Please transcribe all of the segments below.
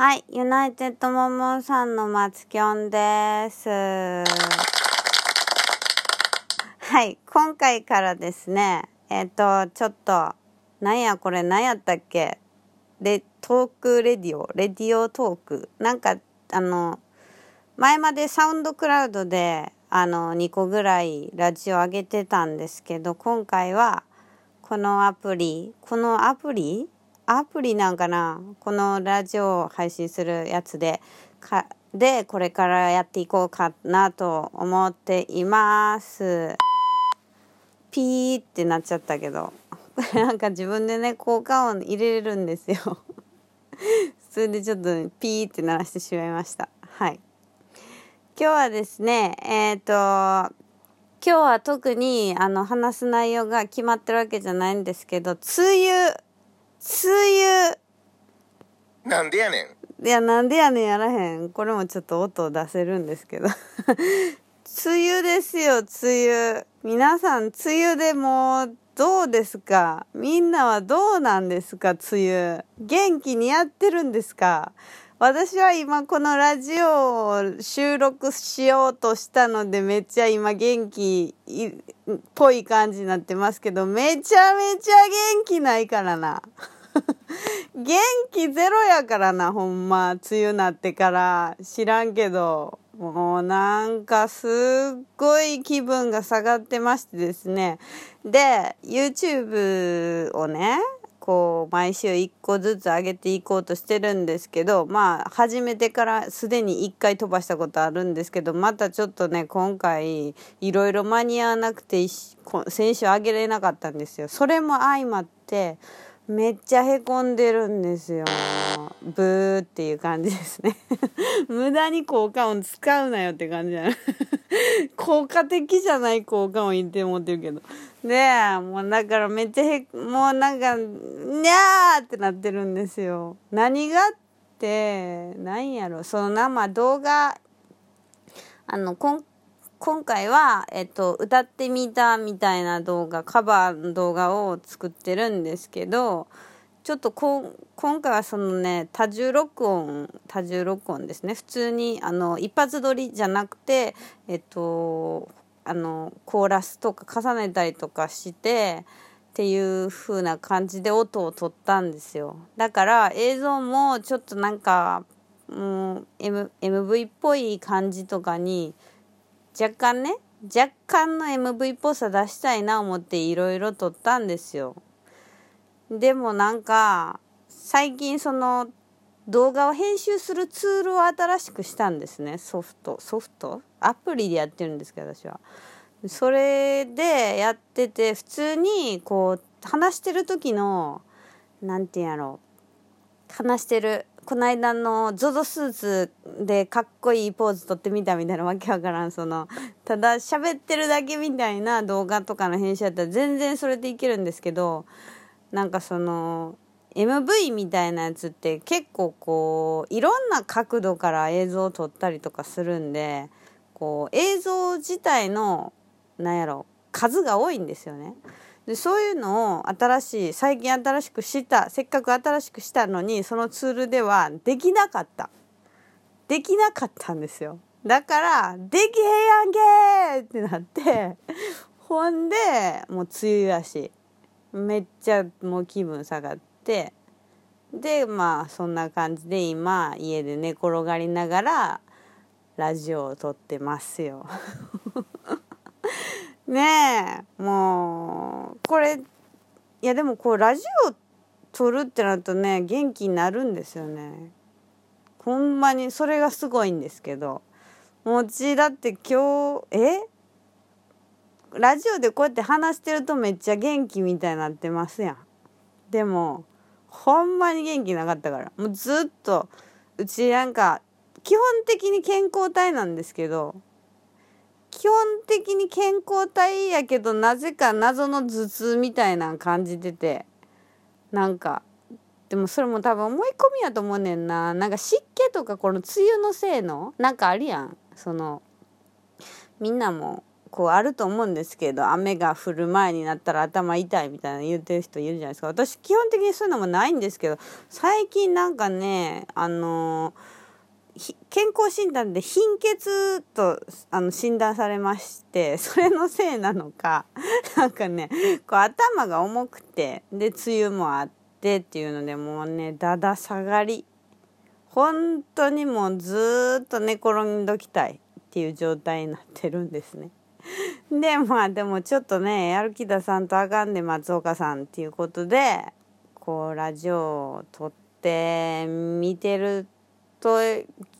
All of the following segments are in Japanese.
はい、ユナイテッドモモンさんの松きょんです。はい、今回からですね、えっ、と、ちょっと、なんやこれ何やったっけ？レ、トークレディオ、レディオトーク？なんか、あの、前までサウンドクラウドで、あの、2個ぐらいラジオ上げてたんですけど、今回は、このアプリ、このアプリアプリなんかな？このラジオを配信するやつで、か、で、これからやっていこうかなと思っています。ピーってなっちゃったけど。なんか自分でね、効果音入れれるんですよ。それでちょっとピーって鳴らしてしまいました。はい。今日はですね、えっ、と、今日は特にあの話す内容が決まってるわけじゃないんですけど、梅雨、梅雨、なんでやねん。いや、なんでやねんやらへん。これもちょっと音を出せるんですけど。梅雨ですよ、梅雨。皆さん、梅雨でもう、どうですか？みんなはどうなんですか？梅雨。元気にやってるんですか？私は今このラジオを収録しようとしたのでめっちゃ今元気っぽい感じになってますけどめちゃめちゃ元気ないからな。元気ゼロやからな、ほんま。梅雨なってから。知らんけど。もうなんかすっごい気分が下がってましてですね。で、YouTube をね、こう、毎週一個ずつ上げていこうとしてるんですけど、まあ、始めてからすでに一回飛ばしたことあるんですけど、またちょっとね、今回、いろいろ間に合わなくて、こ先週上げれなかったんですよ。それも相まって、めっちゃへこんでるんですよ。ブーっていう感じですね。無駄に効果音使うなよって感じじゃな 効果的じゃない効果音言って思ってるけど。で、もうだからめっちゃへ、もうなんか、にゃーってなってるんですよ。何がって、なんやろ、その生動画、あの、こん今回は、えっと、歌ってみたみたいな動画、カバーの動画を作ってるんですけど、ちょっとこ今回はそのね、多重録音、多重録音ですね。普通に、あの、一発撮りじゃなくて、えっと、あの、コーラスとか重ねたりとかして、っていう風な感じで音を取ったんですよ。だから映像もちょっとなんか、もう、M、MV っぽい感じとかに、若干ね若干の MV っぽさ出したいな思っていろいろ撮ったんですよ。でもなんか最近その動画を編集するツールを新しくしたんですね。ソフト。ソフト？アプリでやってるんですけど私は。それでやってて普通にこう話してる時のなんていうんやろ話してるこの間の ZOZO スーツでかっこいいポーズ撮ってみたみたいなわけわからんそのただ喋ってるだけみたいな動画とかの編集やったら全然それでいけるんですけどなんかその MV みたいなやつって結構こういろんな角度から映像を撮ったりとかするんでこう映像自体のなんやろ数が多いんですよね。でそういうのを新しい最近新しくしたせっかく新しくしたのにそのツールではできなかったできなかったんですよだから「できへんやんけ!」ってなってほんでもう梅雨やしめっちゃもう気分下がってでまあそんな感じで今家で寝転がりながらラジオを撮ってますよ。ねえもうこれいやでもこうラジオ撮るってなるとね元気になるんですよね。ほんまにそれがすごいんですけど。もうちだって今日え？ラジオでこうやって話してるとめっちゃ元気みたいになってますやん。でもほんまに元気なかったから。もうずっとうちなんか基本的に健康体なんですけど基本的に健康体やけどなぜか謎の頭痛みたいなの感じてて。なんかでもそれも多分思い込みやと思うねんな。なんか湿気とかこの梅雨のせいの？なんかあるやん。そのみんなもこうあると思うんですけど雨が降る前になったら頭痛いみたいな言ってる人いるじゃないですか。私基本的にそういうのもないんですけど最近なんかねあの健康診断で貧血とあの診断されまして それのせいなのかなんかねこう頭が重くてで梅雨もあってっていうのでもうねだだ下がり本当にもうずっと寝転んどきたいっていう状態になってるんですね。でまあでもちょっとねやる気出さんとあかんで松岡さんっていうことでこうラジオを撮って見てるとと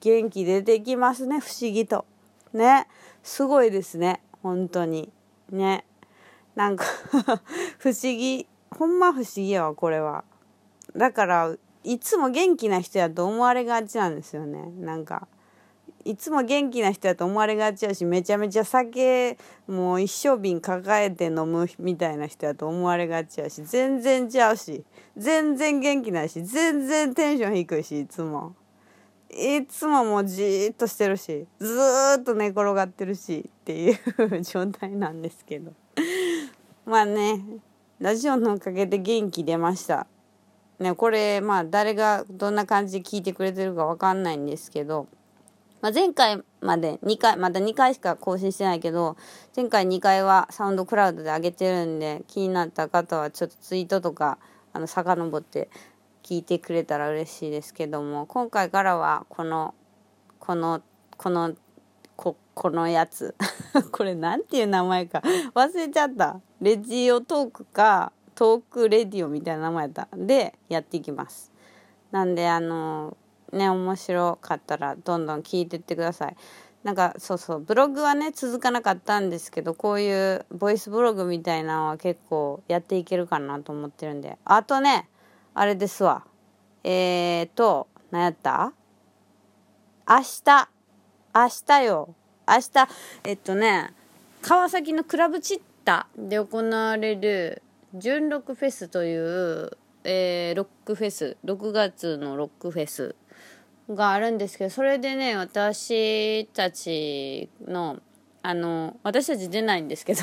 元気出てきますね。不思議と。ね。すごいですね。本当に。ね。なんか 不思議。ほんま不思議やわこれは。だからいつも元気な人やと思われがちなんですよね。なんかいつも元気な人やと思われがちやしめちゃめちゃ酒もう一升瓶抱えて飲むみたいな人やと思われがちやし全然ちゃうし全然元気ないし全然テンション低いしいつも。いつももうじーっとしてるしずっと寝転がってるしっていう状態なんですけど。まあねラジオのおかげで元気出ました。ねこれまあ誰がどんな感じで聞いてくれてるかわかんないんですけど。まあ、前回まで2回、まだ2回しか更新してないけど、前回2回はサウンドクラウドで上げてるんで、気になった方はちょっとツイートとか、あの、遡って聞いてくれたら嬉しいですけども、今回からはこの、この、この、こ、このやつ。これなんていう名前か忘れちゃった。レジオトークか、トークレディオみたいな名前だった。で、やっていきます。なんで、あのね面白かったらどんどん聞いてってくださいなんかそうそうブログはね続かなかったんですけどこういうボイスブログみたいなのは結構やっていけるかなと思ってるんであとねあれですわ。えーと何やった？明日。明日よ。明日えっとね川崎のクラブチッタで行われる純ロックフェスという、えー、ロックフェス。6月のロックフェスがあるんですけどそれでね私たちのあの私たち出ないんですけど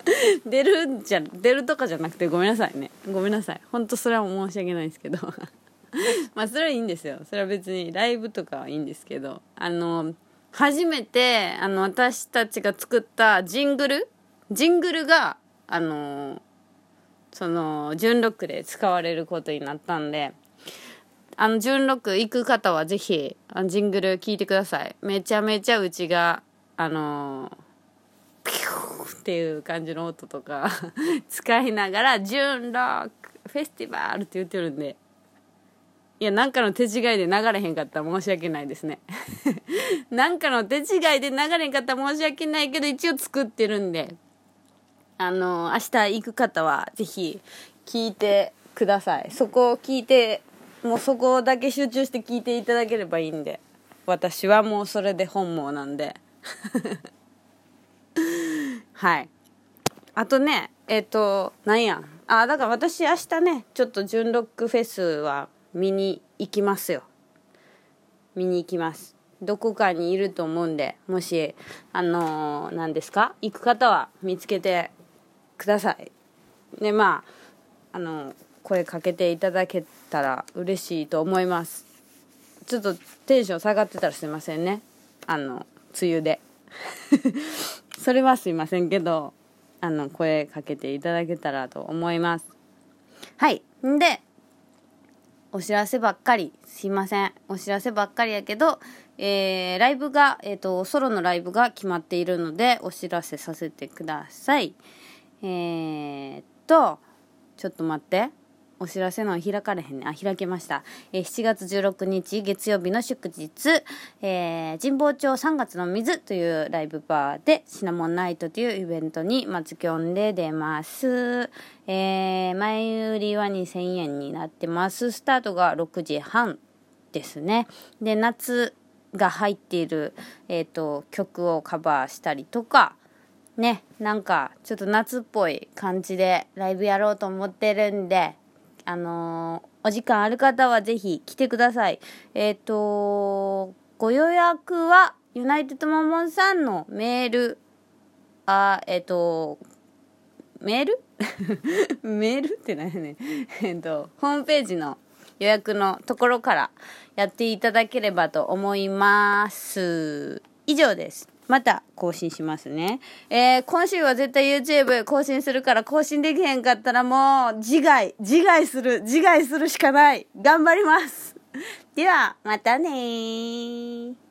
出るんじゃ出るとかじゃなくてごめんなさいね。ごめんなさい。本当それは申し訳ないんですけど。まあそれはいいんですよ。それは別にライブとかはいいんですけど。あの初めてあの私たちが作ったジングル？ジングルがあのその純ロックで使われることになったんで。あの、純六行く方はぜひ、あのジングル聞いてください。めちゃめちゃうちが、あの、ピューっていう感じの音とか 使いながら、純ロックフェスティバルって言ってるんで、いや、なんかの手違いで流れへんかった。ら申し訳ないですね。なんかの手違いで流れへんかった。ら申し訳ないけど、一応作ってるんで、あの、明日行く方はぜひ聞いてください。そこを聞いてもうそこだけ集中して聞いていただければいいんで。私はもうそれで本望なんで。はい。あとねえっ、ー、となんや。あだから私明日ねちょっと純ロックフェスは見に行きますよ。見に行きます。どこかにいると思うんでもしあのー、何ですか？行く方は見つけてください。でまああのー声かけていただけたら嬉しいと思います。ちょっとテンション下がってたらすいませんね。あの梅雨で。それはすいませんけどあの声かけていただけたらと思います。はい。んでお知らせばっかり。すいません。お知らせばっかりやけどえー、ライブが、えっ、ー、と、ソロのライブが決まっているので、お知らせさせてください。えー、っと、ちょっと待って。お知らせの開かれへんね。あ、開けました。えー、7月16日月曜日の祝日、えー、神保町3月の水というライブバーでシナモンナイトというイベントに松きょんで出ます。えー、前売りは2000円になってます。スタートが6時半ですね。で、夏が入っている、えっ、ー、と、曲をカバーしたりとか、ね、なんかちょっと夏っぽい感じでライブやろうと思ってるんで、あのー、お時間ある方はぜひ来てください。えっ、ー、と、ご予約はユナイテッドマモンさんのメール。あえっ、とメール？メールって何やねん。えっとホームページの予約のところからやっていただければと思います。以上です。また更新しますね。えー、今週は絶対 YouTube 更新するから更新できへんかったらもう自害、自害する、自害するしかない。頑張ります。では、またね